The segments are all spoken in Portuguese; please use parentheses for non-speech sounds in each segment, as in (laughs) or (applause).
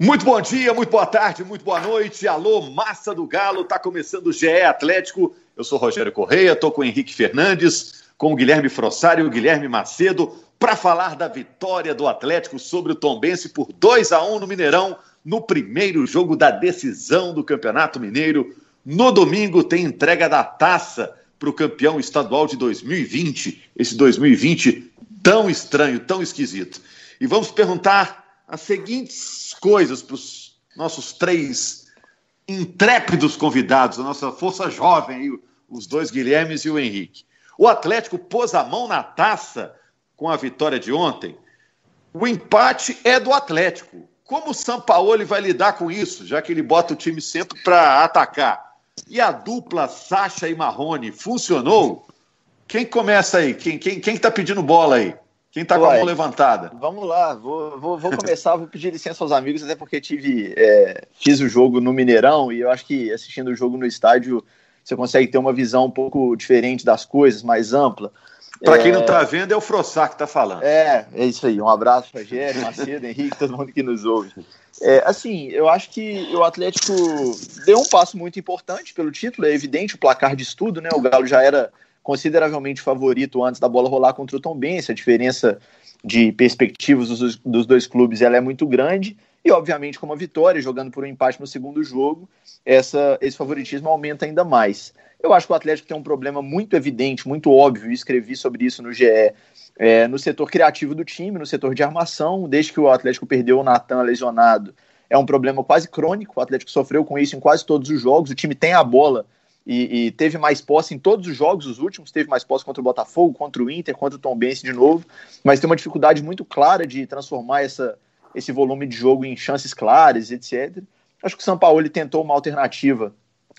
Muito bom dia, muito boa tarde, muito boa noite. Alô, massa do Galo, tá começando o GE Atlético. Eu sou Rogério Correia, tô com o Henrique Fernandes, com o Guilherme Frossari e o Guilherme Macedo para falar da vitória do Atlético sobre o Tombense por 2 a 1 no Mineirão, no primeiro jogo da decisão do Campeonato Mineiro. No domingo tem entrega da taça para o campeão estadual de 2020, esse 2020 tão estranho, tão esquisito. E vamos perguntar as seguintes coisas para os nossos três intrépidos convidados, a nossa força jovem, os dois Guilhermes e o Henrique. O Atlético pôs a mão na taça com a vitória de ontem. O empate é do Atlético. Como o Sampaoli vai lidar com isso, já que ele bota o time sempre para atacar? E a dupla Sacha e Marrone funcionou? Quem começa aí? Quem está quem, quem tá pedindo bola aí? Quem está com a mão levantada? Vamos lá, vou, vou, vou começar, vou pedir licença aos amigos, até porque tive, é, fiz o jogo no Mineirão e eu acho que assistindo o jogo no estádio você consegue ter uma visão um pouco diferente das coisas, mais ampla. Para é... quem não está vendo, é o Frossar que está falando. É, é isso aí. Um abraço para Rogério, Macedo, Henrique, todo mundo que nos ouve. É, assim, eu acho que o Atlético deu um passo muito importante pelo título, é evidente o placar de estudo, né? O Galo já era consideravelmente favorito antes da bola rolar contra o Tom Benz, a diferença de perspectivas dos, dos dois clubes ela é muito grande, e obviamente com uma vitória, jogando por um empate no segundo jogo, essa, esse favoritismo aumenta ainda mais. Eu acho que o Atlético tem um problema muito evidente, muito óbvio, e escrevi sobre isso no GE, é, no setor criativo do time, no setor de armação, desde que o Atlético perdeu o Natan lesionado, é um problema quase crônico, o Atlético sofreu com isso em quase todos os jogos, o time tem a bola, e, e, teve mais posse em todos os jogos, os últimos, teve mais posse contra o Botafogo, contra o Inter, contra o Tom Benz de novo, mas tem uma dificuldade muito clara de transformar essa, esse volume de jogo em chances claras, etc. Acho que o São Paulo tentou uma alternativa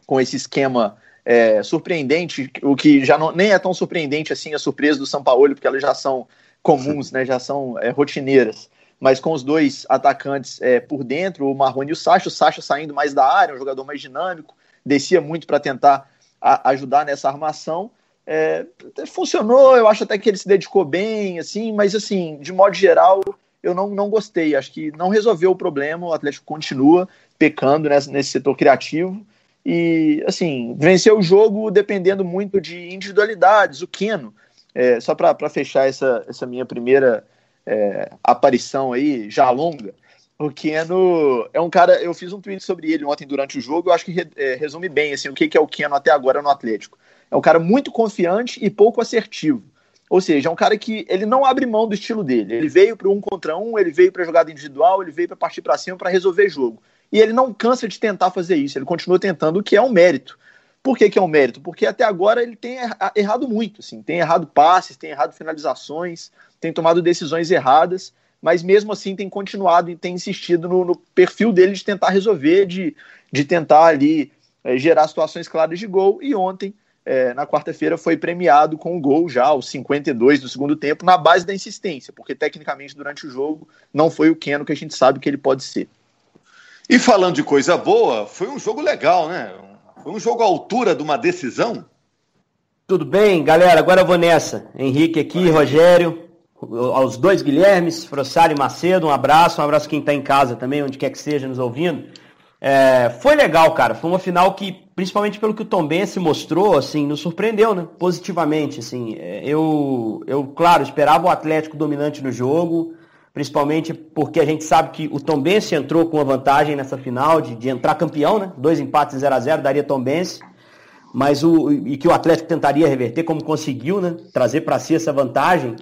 com esse esquema é, surpreendente, o que já não, nem é tão surpreendente assim a surpresa do São Paulo, porque elas já são comuns, né, já são é, rotineiras mas com os dois atacantes é, por dentro, o Marrone e o Sacha, o Sacha saindo mais da área, um jogador mais dinâmico, descia muito para tentar a, ajudar nessa armação. É, funcionou, eu acho até que ele se dedicou bem, assim, mas assim, de modo geral, eu não, não gostei. Acho que não resolveu o problema, o Atlético continua pecando nessa, nesse setor criativo. E, assim, venceu o jogo dependendo muito de individualidades. O Keno, é, só para fechar essa, essa minha primeira é, aparição aí, já longa, o Keno é um cara. Eu fiz um tweet sobre ele ontem durante o jogo. Eu acho que re, é, resume bem assim, o que, que é o Keno até agora no Atlético. É um cara muito confiante e pouco assertivo. Ou seja, é um cara que ele não abre mão do estilo dele. Ele veio para um contra um, ele veio para jogada individual, ele veio para partir para cima para resolver jogo. E ele não cansa de tentar fazer isso. Ele continua tentando, o que é um mérito. Por que, que é um mérito? Porque até agora ele tem errado muito. Assim, tem errado passes, tem errado finalizações, tem tomado decisões erradas mas mesmo assim tem continuado e tem insistido no, no perfil dele de tentar resolver, de, de tentar ali é, gerar situações claras de gol. E ontem, é, na quarta-feira, foi premiado com o gol já, aos 52 do segundo tempo, na base da insistência, porque tecnicamente durante o jogo não foi o Keno que a gente sabe que ele pode ser. E falando de coisa boa, foi um jogo legal, né? Foi um jogo à altura de uma decisão. Tudo bem, galera? Agora eu vou nessa. Henrique aqui, Rogério aos dois Guilhermes, Frossari Macedo, um abraço, um abraço quem está em casa também, onde quer que seja nos ouvindo. É, foi legal, cara. Foi uma final que, principalmente pelo que o Tom Bense mostrou, assim, nos surpreendeu, né? Positivamente, assim. É, eu, eu, claro, esperava o Atlético dominante no jogo, principalmente porque a gente sabe que o Tom Bense entrou com a vantagem nessa final de, de entrar campeão, né? Dois empates 0 a 0 daria Tom Bense, mas o e que o Atlético tentaria reverter, como conseguiu, né? Trazer para si essa vantagem.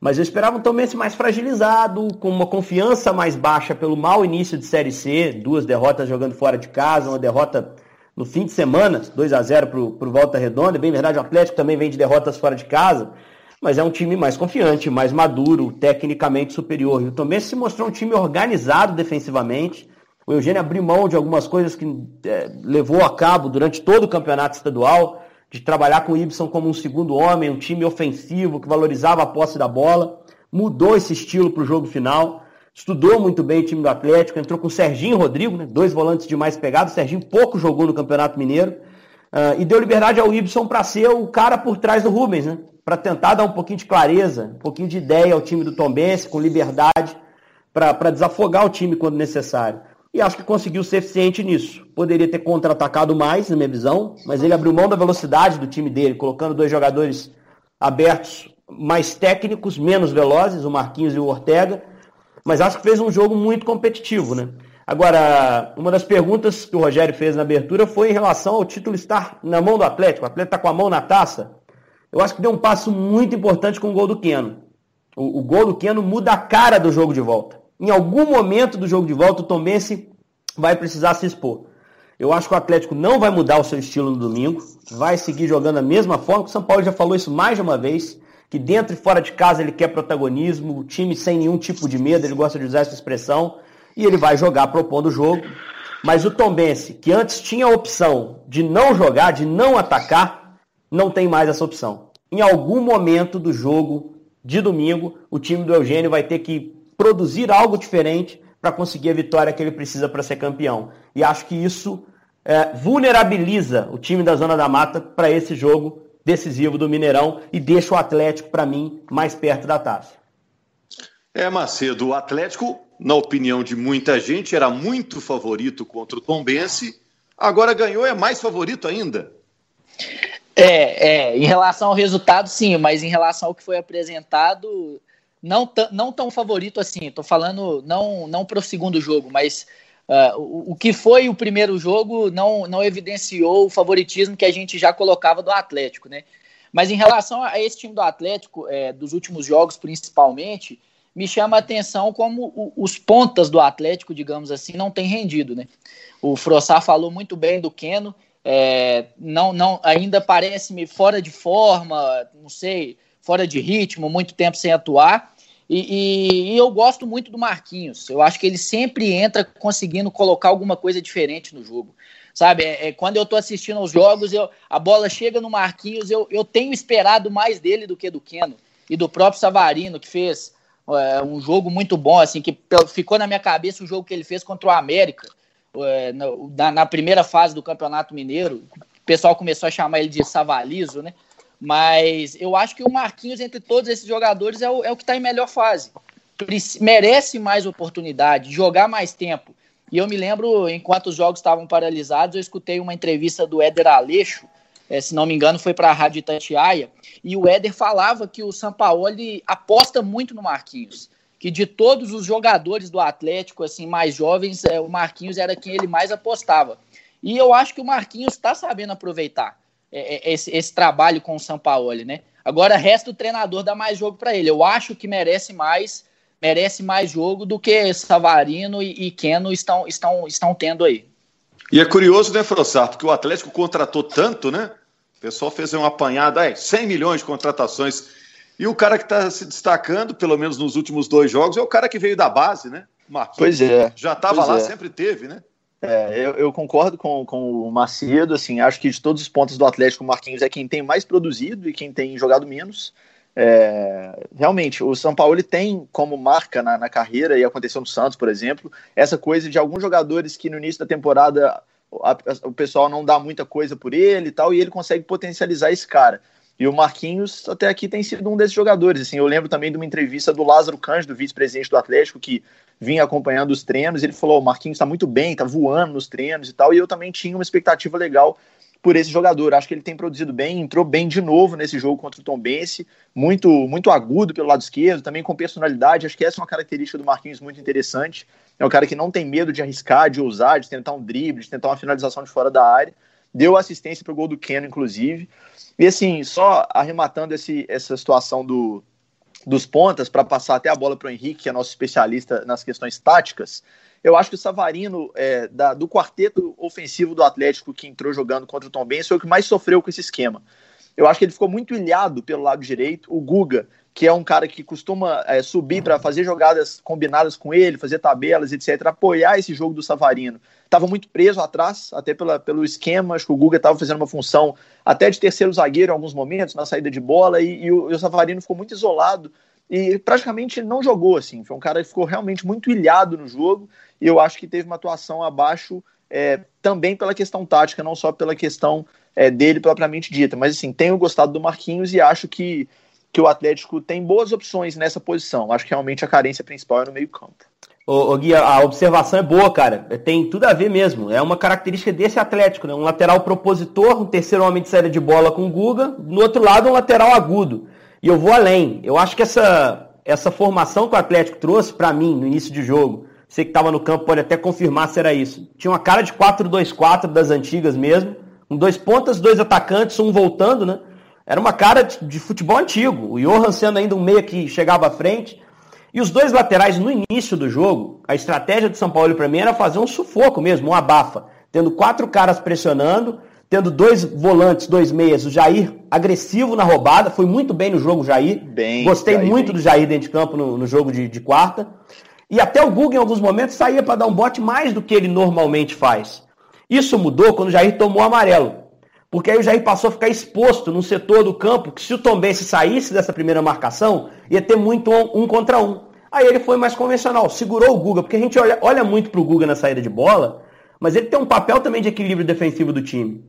Mas eu esperava um Tom Benz mais fragilizado, com uma confiança mais baixa pelo mau início de Série C, duas derrotas jogando fora de casa, uma derrota no fim de semana, 2 a 0 para o Volta Redonda. Bem verdade, o Atlético também vem de derrotas fora de casa, mas é um time mais confiante, mais maduro, tecnicamente superior. E o Tom se mostrou um time organizado defensivamente. O Eugênio abriu mão de algumas coisas que é, levou a cabo durante todo o campeonato estadual de trabalhar com o Ibson como um segundo homem, um time ofensivo que valorizava a posse da bola, mudou esse estilo para o jogo final, estudou muito bem o time do Atlético, entrou com o Serginho Rodrigo, né, dois volantes de mais o Serginho pouco jogou no Campeonato Mineiro, uh, e deu liberdade ao Ibson para ser o cara por trás do Rubens, né, para tentar dar um pouquinho de clareza, um pouquinho de ideia ao time do Tombense, com liberdade, para desafogar o time quando necessário. E acho que conseguiu ser eficiente nisso. Poderia ter contra-atacado mais, na minha visão, mas ele abriu mão da velocidade do time dele, colocando dois jogadores abertos mais técnicos, menos velozes, o Marquinhos e o Ortega. Mas acho que fez um jogo muito competitivo, né? Agora, uma das perguntas que o Rogério fez na abertura foi em relação ao título estar na mão do Atlético. O Atlético está com a mão na taça. Eu acho que deu um passo muito importante com o gol do Keno. O, o gol do Keno muda a cara do jogo de volta. Em algum momento do jogo de volta, o Tomense vai precisar se expor. Eu acho que o Atlético não vai mudar o seu estilo no domingo, vai seguir jogando da mesma forma. O São Paulo já falou isso mais de uma vez, que dentro e fora de casa ele quer protagonismo, o time sem nenhum tipo de medo, ele gosta de usar essa expressão e ele vai jogar propondo o jogo. Mas o Tombense, que antes tinha a opção de não jogar, de não atacar, não tem mais essa opção. Em algum momento do jogo de domingo, o time do Eugênio vai ter que produzir algo diferente para conseguir a vitória que ele precisa para ser campeão. E acho que isso é, vulnerabiliza o time da Zona da Mata para esse jogo decisivo do Mineirão e deixa o Atlético, para mim, mais perto da taça. É, Macedo, o Atlético na opinião de muita gente, era muito favorito contra o Tombense. Agora ganhou, é mais favorito ainda. É, é, em relação ao resultado, sim, mas em relação ao que foi apresentado, não, não tão favorito assim. Estou falando não, não para o segundo jogo, mas uh, o, o, que foi o primeiro jogo não, não evidenciou o favoritismo que a gente já colocava do Atlético, né? Mas em relação a esse time do Atlético, é, dos últimos jogos principalmente, me chama a atenção como os pontas do Atlético, digamos assim, não têm rendido, né? O Frossar falou muito bem do Keno, é, não, não, ainda parece-me fora de forma, não sei, fora de ritmo, muito tempo sem atuar. E, e, e, eu gosto muito do Marquinhos. Eu acho que ele sempre entra conseguindo colocar alguma coisa diferente no jogo. Sabe, é, é quando eu tô assistindo aos jogos, eu, a bola chega no Marquinhos, eu, eu tenho esperado mais dele do que do Keno. E do próprio Savarino, que fez é, um jogo muito bom, assim, que ficou na minha cabeça o jogo que ele fez contra o América, é, na, na, primeira fase do Campeonato Mineiro. O pessoal começou a chamar ele de Savalizo, né? Mas eu acho que o Marquinhos, entre todos esses jogadores, é o, é o que está em melhor fase. Merece mais oportunidade, jogar mais tempo. E eu me lembro, enquanto os jogos estavam paralisados, eu escutei uma entrevista do Éder Aleixo, é, se não me engano, foi para a Rádio Itatiaia, e o Éder falava que o Sampaoli aposta muito no Marquinhos, que de todos os jogadores do Atlético, assim, mais jovens, é, o Marquinhos era quem ele mais apostava. E eu acho que o Marquinhos está sabendo aproveitar esse, esse, trabalho com o Sampaoli, né? Agora resta o treinador dar mais jogo para ele. Eu acho que merece mais, merece mais jogo do que Savarino e, e Keno estão, estão, estão tendo aí. E é curioso, né, Frossar, porque o Atlético contratou tanto, né? O pessoal fez uma apanhada, é, 100 milhões de contratações. E o cara que está se destacando, pelo menos nos últimos dois jogos, é o cara que veio da base, né? Marquinhos. Pois é. Já estava lá, é. sempre teve, né? É, eu, eu, concordo com, com o Macedo, assim, acho que de todos os pontos do Atlético, o Marquinhos é quem tem mais produzido e quem tem jogado menos. É, realmente, o São Paulo tem como marca na, na, carreira, e aconteceu no Santos, por exemplo, essa coisa de alguns jogadores que no início da temporada a, a, o pessoal não dá muita coisa por ele e tal, e ele consegue potencializar esse cara. E o Marquinhos até aqui tem sido um desses jogadores. Assim, eu lembro também de uma entrevista do Lázaro Cândido, vice-presidente do Atlético, que vinha acompanhando os treinos. Ele falou: o Marquinhos está muito bem, está voando nos treinos e tal. E eu também tinha uma expectativa legal por esse jogador. Acho que ele tem produzido bem, entrou bem de novo nesse jogo contra o Tom Bense, muito, muito agudo pelo lado esquerdo, também com personalidade. Acho que essa é uma característica do Marquinhos muito interessante. É um cara que não tem medo de arriscar, de ousar, de tentar um drible, de tentar uma finalização de fora da área. Deu assistência para o gol do Keno, inclusive. E assim, só arrematando esse, essa situação do, dos pontas, para passar até a bola para o Henrique, que é nosso especialista nas questões táticas. Eu acho que o Savarino, é, da, do quarteto ofensivo do Atlético que entrou jogando contra o Tom Benz, foi o que mais sofreu com esse esquema. Eu acho que ele ficou muito ilhado pelo lado direito. O Guga, que é um cara que costuma é, subir para fazer jogadas combinadas com ele, fazer tabelas, etc., apoiar esse jogo do Savarino. Estava muito preso atrás, até pela, pelo esquema. Acho que o Guga estava fazendo uma função até de terceiro zagueiro em alguns momentos, na saída de bola, e, e, o, e o Savarino ficou muito isolado e praticamente não jogou assim. Foi um cara que ficou realmente muito ilhado no jogo e eu acho que teve uma atuação abaixo é, também pela questão tática, não só pela questão é, dele propriamente dita. Mas assim, tenho gostado do Marquinhos e acho que que o Atlético tem boas opções nessa posição. Acho que realmente a carência principal é no meio-campo. Ô, ô, Gui, a observação é boa, cara. Tem tudo a ver mesmo. É uma característica desse Atlético, né? Um lateral propositor, um terceiro homem de saída de bola com o Guga, no outro lado um lateral agudo. E eu vou além. Eu acho que essa, essa formação que o Atlético trouxe para mim no início de jogo, você que estava no campo pode até confirmar se era isso. Tinha uma cara de 4-2-4 das antigas mesmo, com dois pontas, dois atacantes, um voltando, né? Era uma cara de, de futebol antigo. O Johan sendo ainda um meia que chegava à frente e os dois laterais no início do jogo, a estratégia do São Paulo para mim era fazer um sufoco mesmo, um abafa, tendo quatro caras pressionando, tendo dois volantes, dois meias, o Jair agressivo na roubada, foi muito bem no jogo Jair. Bem, Gostei Jair, muito bem. do Jair dentro de campo no, no jogo de, de, quarta. E até o Guga em alguns momentos saía para dar um bote mais do que ele normalmente faz. Isso mudou quando o Jair tomou o amarelo. Porque aí o Jair passou a ficar exposto no setor do campo, que se o Tom Bense saísse dessa primeira marcação, ia ter muito um, um, contra um. Aí ele foi mais convencional, segurou o Guga, porque a gente olha, olha muito pro Guga na saída de bola, mas ele tem um papel também de equilíbrio defensivo do time.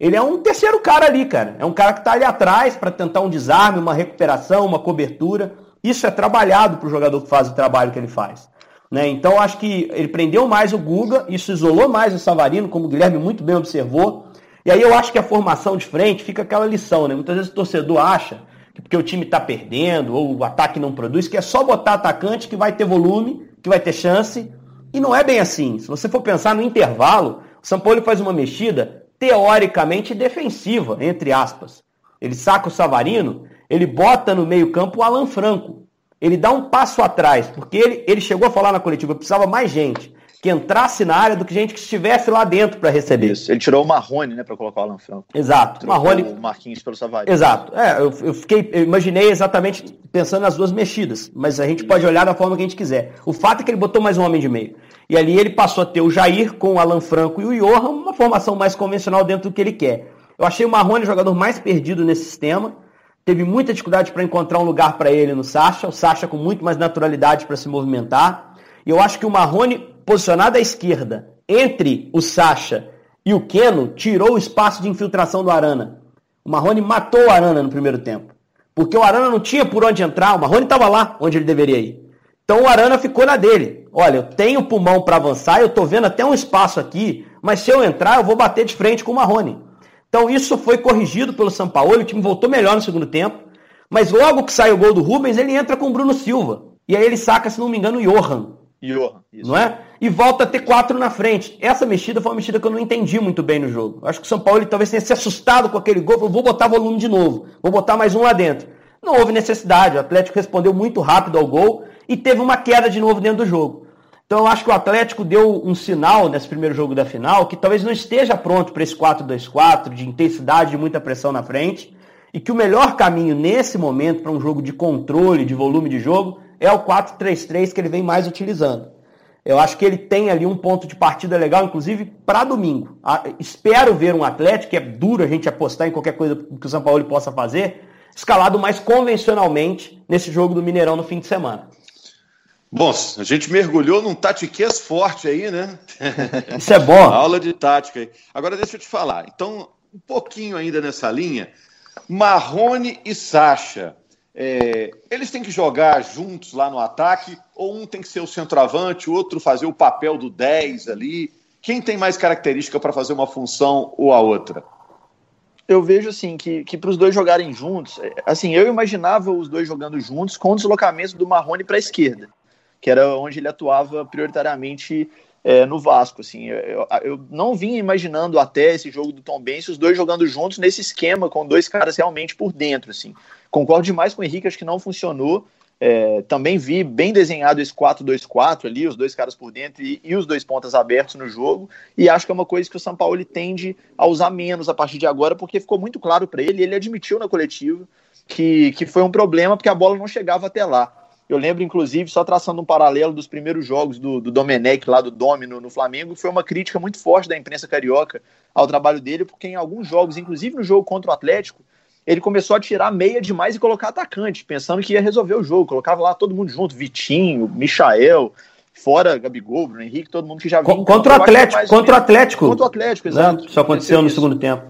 Ele é um terceiro cara ali, cara. É um cara que está ali atrás para tentar um desarme, uma recuperação, uma cobertura. Isso é trabalhado para o jogador que faz o trabalho que ele faz. Né? Então acho que ele prendeu mais o Guga, isso isolou mais o Savarino, como o Guilherme muito bem observou. E aí eu acho que a formação de frente fica aquela lição, né? Muitas vezes o torcedor acha que porque o time está perdendo ou o ataque não produz, que é só botar atacante que vai ter volume, que vai ter chance. E não é bem assim. Se você for pensar no intervalo, o São Paulo faz uma mexida teoricamente defensiva, entre aspas. Ele saca o Savarino, ele bota no meio-campo o Alan Franco. Ele dá um passo atrás, porque ele, ele chegou a falar na coletiva, precisava mais gente que entrasse na área do que gente que estivesse lá dentro para receber. Isso. Ele tirou o Marrone, né, para colocar o Alan Franco. Exato. Trocou Marrone. O Marquinhos pelo Savarino. Exato. É, eu, eu fiquei, eu imaginei exatamente pensando nas duas mexidas, mas a gente Isso. pode olhar da forma que a gente quiser. O fato é que ele botou mais um homem de meio. E ali ele passou a ter o Jair com o Alan Franco e o Johan, uma formação mais convencional dentro do que ele quer. Eu achei o Marrone o jogador mais perdido nesse sistema. Teve muita dificuldade para encontrar um lugar para ele no Sacha. O Sacha com muito mais naturalidade para se movimentar. E eu acho que o Marrone posicionado à esquerda, entre o Sacha e o Keno, tirou o espaço de infiltração do Arana. O Marrone matou o Arana no primeiro tempo. Porque o Arana não tinha por onde entrar, o Marrone estava lá onde ele deveria ir. Então o Arana ficou na dele. Olha, eu tenho pulmão para avançar, eu estou vendo até um espaço aqui, mas se eu entrar, eu vou bater de frente com o Marrone. Então isso foi corrigido pelo São Paulo, o time voltou melhor no segundo tempo. Mas logo que sai o gol do Rubens, ele entra com o Bruno Silva. E aí ele saca, se não me engano, o Johan. Johan. Não é? E volta a ter quatro na frente. Essa mexida foi uma mexida que eu não entendi muito bem no jogo. Acho que o São Paulo talvez tenha se assustado com aquele gol. Falou, vou botar volume de novo. Vou botar mais um lá dentro. Não houve necessidade. O Atlético respondeu muito rápido ao gol e teve uma queda de novo dentro do jogo. Então eu acho que o Atlético deu um sinal nesse primeiro jogo da final que talvez não esteja pronto para esse 4-2-4, de intensidade, de muita pressão na frente, e que o melhor caminho nesse momento para um jogo de controle, de volume de jogo, é o 4-3-3 que ele vem mais utilizando. Eu acho que ele tem ali um ponto de partida legal, inclusive para domingo. espero ver um Atlético, que é duro a gente apostar em qualquer coisa que o São Paulo possa fazer, escalado mais convencionalmente nesse jogo do Mineirão no fim de semana. Bom, a gente mergulhou num tatiquês forte aí, né? Isso é bom. (laughs) Aula de tática aí. Agora deixa eu te falar. Então, um pouquinho ainda nessa linha. Marrone e Sacha. É, eles têm que jogar juntos lá no ataque, ou um tem que ser o centroavante, o outro fazer o papel do 10 ali? Quem tem mais característica para fazer uma função ou a outra? Eu vejo assim que, que para os dois jogarem juntos, é, assim, eu imaginava os dois jogando juntos com o deslocamento do Marrone para a esquerda, que era onde ele atuava prioritariamente é, no Vasco. Assim, eu, eu, não vinha imaginando até esse jogo do Tom Benz os dois jogando juntos nesse esquema com dois caras realmente por dentro. Assim, concordo demais com o Henrique, acho que não funcionou. É, também vi bem desenhado esse 4-2-4 ali, os dois caras por dentro e, e, os dois pontas abertos no jogo. E acho que é uma coisa que o São Paulo tende a usar menos a partir de agora, porque ficou muito claro para ele, ele admitiu na coletiva que, que foi um problema porque a bola não chegava até lá. Eu lembro, inclusive, só traçando um paralelo dos primeiros jogos do, do Domenech lá do Domino no Flamengo, foi uma crítica muito forte da imprensa carioca ao trabalho dele, porque em alguns jogos, inclusive no jogo contra o Atlético, ele começou a tirar meia demais e colocar atacante, pensando que ia resolver o jogo. Colocava lá todo mundo junto, Vitinho, Michael, fora Gabigol, Bruno Henrique, todo mundo que já vinha. Contra o Atlético, contra o Atlético. Contra o Atlético, exato. Isso aconteceu no segundo tempo.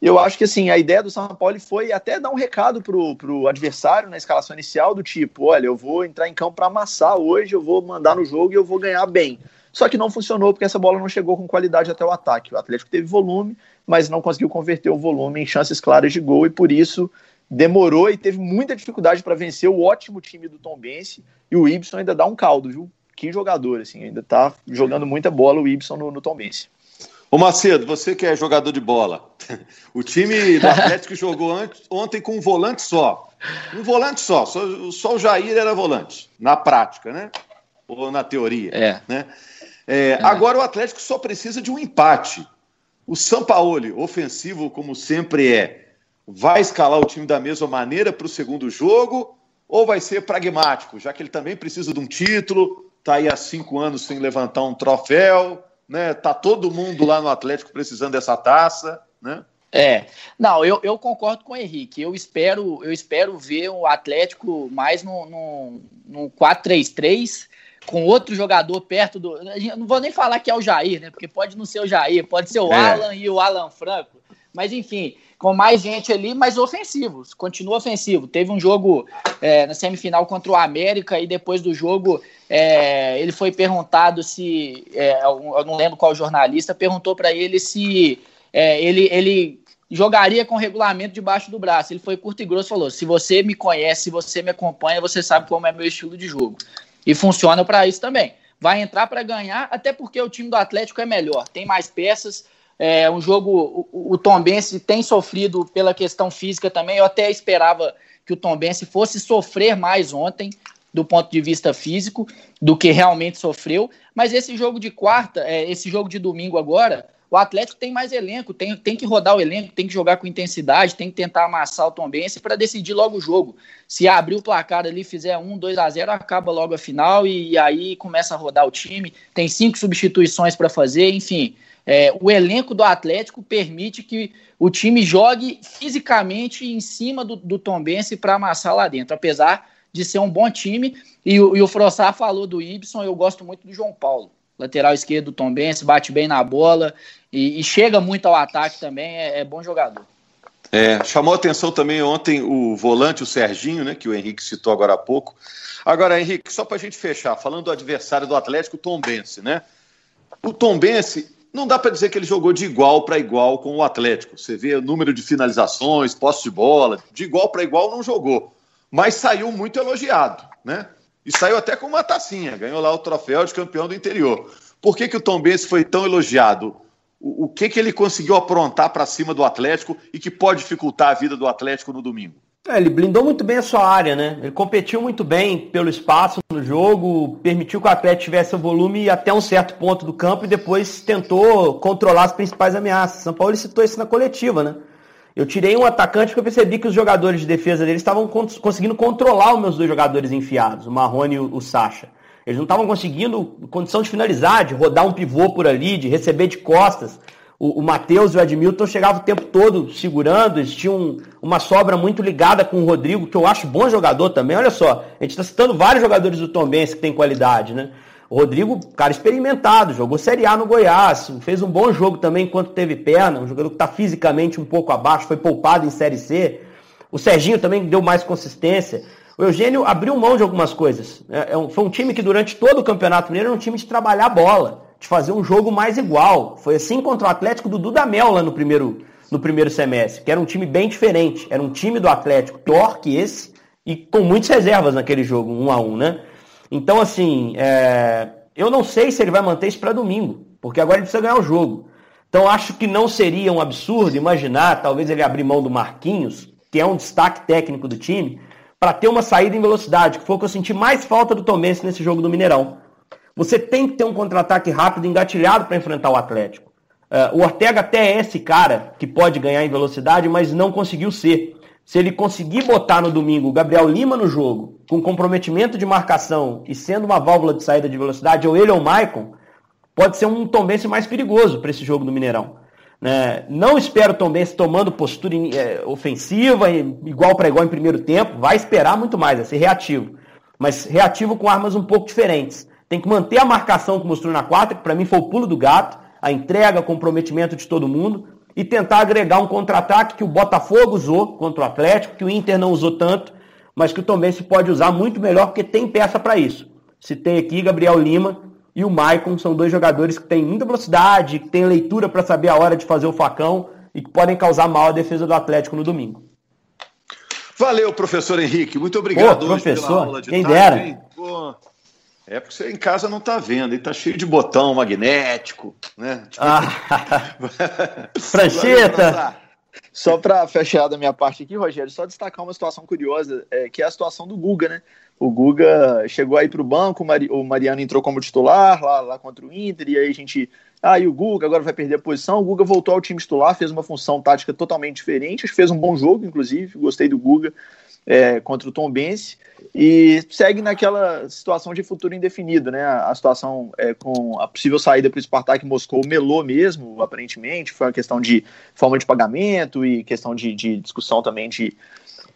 Eu acho que assim, a ideia do São Paulo foi até dar um recado pro, pro adversário na escalação inicial, do tipo, olha, eu vou entrar em campo para amassar hoje, eu vou mandar no jogo e eu vou ganhar bem. Só que não funcionou porque essa bola não chegou com qualidade até o ataque. O Atlético teve volume, mas não conseguiu converter o volume em chances claras de gol e por isso demorou e teve muita dificuldade para vencer o ótimo time do Tom Bense e o Ibson ainda dá um caldo, viu? Que jogador, assim, ainda tá jogando muita bola o Ibson no, no Tom Bense. Ô Macedo, você que é jogador de bola, (laughs) o time do Atlético jogou ontem com um volante só. Um volante só, só, só o Jair era volante, na prática, né? Ou na teoria. É. Né? É, é. Agora o Atlético só precisa de um empate. O Sampaoli, ofensivo como sempre é, vai escalar o time da mesma maneira para o segundo jogo ou vai ser pragmático, já que ele também precisa de um título, está aí há cinco anos sem levantar um troféu, né? Tá todo mundo lá no Atlético precisando dessa taça, né? É, não, eu, eu concordo com o Henrique. Eu espero, eu espero ver o Atlético mais no, no, no 4-3-3 com outro jogador perto do. Não vou nem falar que é o Jair, né? Porque pode não ser o Jair, pode ser o é. Alan e o Alan Franco. Mas enfim, com mais gente ali, mas ofensivos. Continua ofensivo. Teve um jogo é, na semifinal contra o América e depois do jogo é, ele foi perguntado se. É, eu não lembro qual jornalista, perguntou para ele se é, ele, ele jogaria com regulamento debaixo do braço. Ele foi curto e grosso falou: se você me conhece, se você me acompanha, você sabe como é meu estilo de jogo. E funciona para isso também. Vai entrar para ganhar, até porque o time do Atlético é melhor, tem mais peças. É um jogo. O, o Tom Bense tem sofrido pela questão física também. Eu até esperava que o Tom Bense fosse sofrer mais ontem, do ponto de vista físico, do que realmente sofreu. Mas esse jogo de quarta, é, esse jogo de domingo agora, o Atlético tem mais elenco, tem, tem que rodar o elenco, tem que jogar com intensidade, tem que tentar amassar o Tom Bense para decidir logo o jogo. Se abrir o placar ali, fizer 1, 2 a 0, acaba logo a final e, e aí começa a rodar o time. Tem cinco substituições para fazer, enfim. É, o elenco do Atlético permite que o time jogue fisicamente em cima do, do Tom Bense para amassar lá dentro, apesar de ser um bom time. E, e o Frossar falou do Ibson, eu gosto muito do João Paulo lateral esquerdo do Tom Benz, bate bem na bola e, e chega muito ao ataque também, é, é bom jogador. É, chamou atenção também ontem o volante, o Serginho, né, que o Henrique citou agora há pouco. Agora, Henrique, só para a gente fechar, falando do adversário do Atlético, o Tom Bense, né? O Tom Bense, não dá para dizer que ele jogou de igual para igual com o Atlético. Você vê o número de finalizações, posse de bola, de igual para igual não jogou. Mas saiu muito elogiado, né? E saiu até com uma tacinha, ganhou lá o troféu de campeão do interior. Por que, que o Tom Benz foi tão elogiado? O, o que, que ele conseguiu aprontar para cima do Atlético e que pode dificultar a vida do Atlético no domingo? É, ele blindou muito bem a sua área, né? Ele competiu muito bem pelo espaço no jogo, permitiu que o Atlético tivesse o volume até um certo ponto do campo e depois tentou controlar as principais ameaças. São Paulo citou isso na coletiva, né? Eu tirei um atacante porque eu percebi que os jogadores de defesa dele estavam conseguindo controlar os meus dois jogadores enfiados, o Marrone e o, Sacha. Eles não estavam conseguindo condição de finalizar, de rodar um pivô por ali, de receber de costas. O, o Matheus e o Edmilton chegavam o tempo todo segurando, eles tinham uma sobra muito ligada com o Rodrigo, que eu acho bom jogador também. Olha só, a gente está citando vários jogadores do Tom Benz que tem qualidade, né? O Rodrigo, cara experimentado, jogou Série A no Goiás, fez um bom jogo também enquanto teve perna, um jogador que está fisicamente um pouco abaixo, foi poupado em Série C. O Serginho também deu mais consistência. O Eugênio abriu mão de algumas coisas. É, é foi um time que durante todo o Campeonato Mineiro era um time de trabalhar bola, de fazer um jogo mais igual. Foi assim contra o Atlético do Dudamel lá no primeiro, no primeiro semestre, que era um time bem diferente. Era um time do Atlético pior que esse e com muitas reservas naquele jogo, um a um, né? Então, assim, é... eu não sei se ele vai manter isso para domingo, porque agora ele precisa ganhar o jogo. Então, acho que não seria um absurdo imaginar, talvez ele abrir mão do Marquinhos, que é um destaque técnico do time, para ter uma saída em velocidade, que foi o que eu senti mais falta do Tomense nesse jogo do Mineirão. Você tem que ter um contra-ataque rápido, engatilhado para enfrentar o Atlético. Uh, o Ortega até é esse cara que pode ganhar em velocidade, mas não conseguiu ser. Se ele conseguir botar no domingo o Gabriel Lima no jogo, com comprometimento de marcação e sendo uma válvula de saída de velocidade, ou ele ou o Maicon, pode ser um Tombense mais perigoso para esse jogo do Mineirão. Né? Não espero o Tombense tomando postura é, ofensiva, igual para igual em primeiro tempo. Vai esperar muito mais, vai ser reativo. Mas reativo com armas um pouco diferentes. Tem que manter a marcação que mostrou na quarta, que para mim foi o pulo do gato, a entrega, o comprometimento de todo mundo e tentar agregar um contra-ataque que o Botafogo usou contra o Atlético, que o Inter não usou tanto, mas que o Tom se pode usar muito melhor porque tem peça para isso. Se tem aqui Gabriel Lima e o Maicon, são dois jogadores que têm muita velocidade, que têm leitura para saber a hora de fazer o facão e que podem causar mal à defesa do Atlético no domingo. Valeu, professor Henrique. Muito obrigado Pô, professor, pela aula de quem tarde, dera. Pô, é porque você em casa não está vendo, e tá cheio de botão magnético, né? Ah, (laughs) prancheta. Só para fechar da minha parte aqui, Rogério, só destacar uma situação curiosa, é, que é a situação do Guga, né? O Guga chegou aí para o banco, o Mariano entrou como titular lá, lá contra o Inter, e aí a gente. Ah, e o Guga agora vai perder a posição. O Guga voltou ao time titular, fez uma função tática totalmente diferente, fez um bom jogo, inclusive, gostei do Guga é, contra o Tom Bense e segue naquela situação de futuro indefinido, né? A situação é, com a possível saída para o Spartak Moscou melou mesmo, aparentemente, foi uma questão de forma de pagamento e questão de, de discussão também de,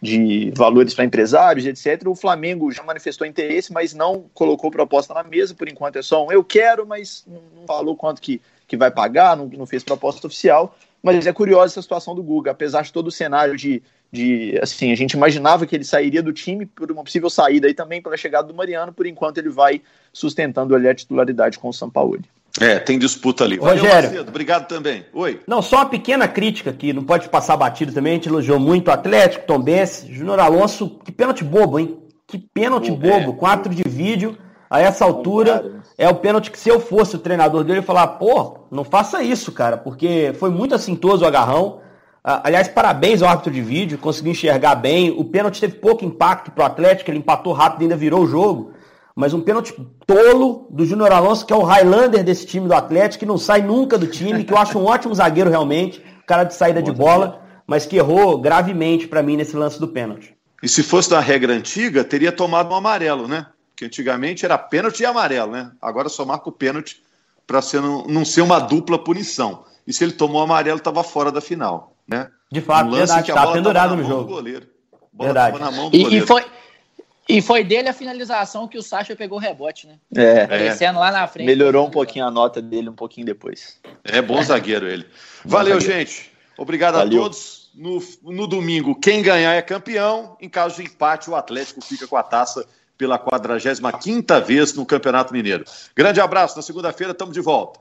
de valores para empresários, etc. O Flamengo já manifestou interesse, mas não colocou proposta na mesa, por enquanto é só um eu quero, mas não falou quanto que, que vai pagar, não, não fez proposta oficial. Mas é curiosa essa situação do Guga, apesar de todo o cenário de de assim, a gente imaginava que ele sairia do time por uma possível saída e também pela chegada do Mariano, por enquanto ele vai sustentando ali a titularidade com o São Paulo. É, tem disputa ali. Valeu, Rogério, Macedo, obrigado também. Oi. Não, só uma pequena crítica aqui, não pode passar batido também, a gente elogiou muito o Atlético, Tom Bense, Júnior Alonso, que pênalti bobo, hein? Que pênalti bobo, é. quatro de vídeo, a essa altura, é o pênalti que se eu fosse o treinador dele, eu ia falar, pô, não faça isso, cara, porque foi muito assintoso o agarrão, aliás, parabéns ao árbitro de vídeo, conseguiu enxergar bem. O pênalti teve pouco impacto para o Atlético, ele empatou rápido e ainda virou o jogo. Mas um pênalti tolo do Júnior Alonso, que é o Highlander desse time do Atlético, que não sai nunca do time, que eu acho um ótimo zagueiro realmente, cara de saída de bola, mas que errou gravemente para mim nesse lance do pênalti. E se fosse da regra antiga, teria tomado um amarelo, né? Porque antigamente era pênalti e amarelo, né? Agora só marca o pênalti para não, não ser uma dupla punição. E se ele tomou amarelo, estava fora da final. Né? De fato, um verdade, tá pendurado no jogo. Goleiro. verdade. E, e, foi, e foi dele a finalização que o Sacha pegou o rebote, né? É. Descendo lá na frente. Melhorou um pouquinho a nota dele um pouquinho depois. É bom zagueiro ele. Valeu, gente. Obrigado Valeu. a todos. No, no domingo, quem ganhar é campeão. Em caso de empate, o Atlético fica com a taça pela 45 vez no Campeonato Mineiro. Grande abraço. Na segunda-feira, estamos de volta.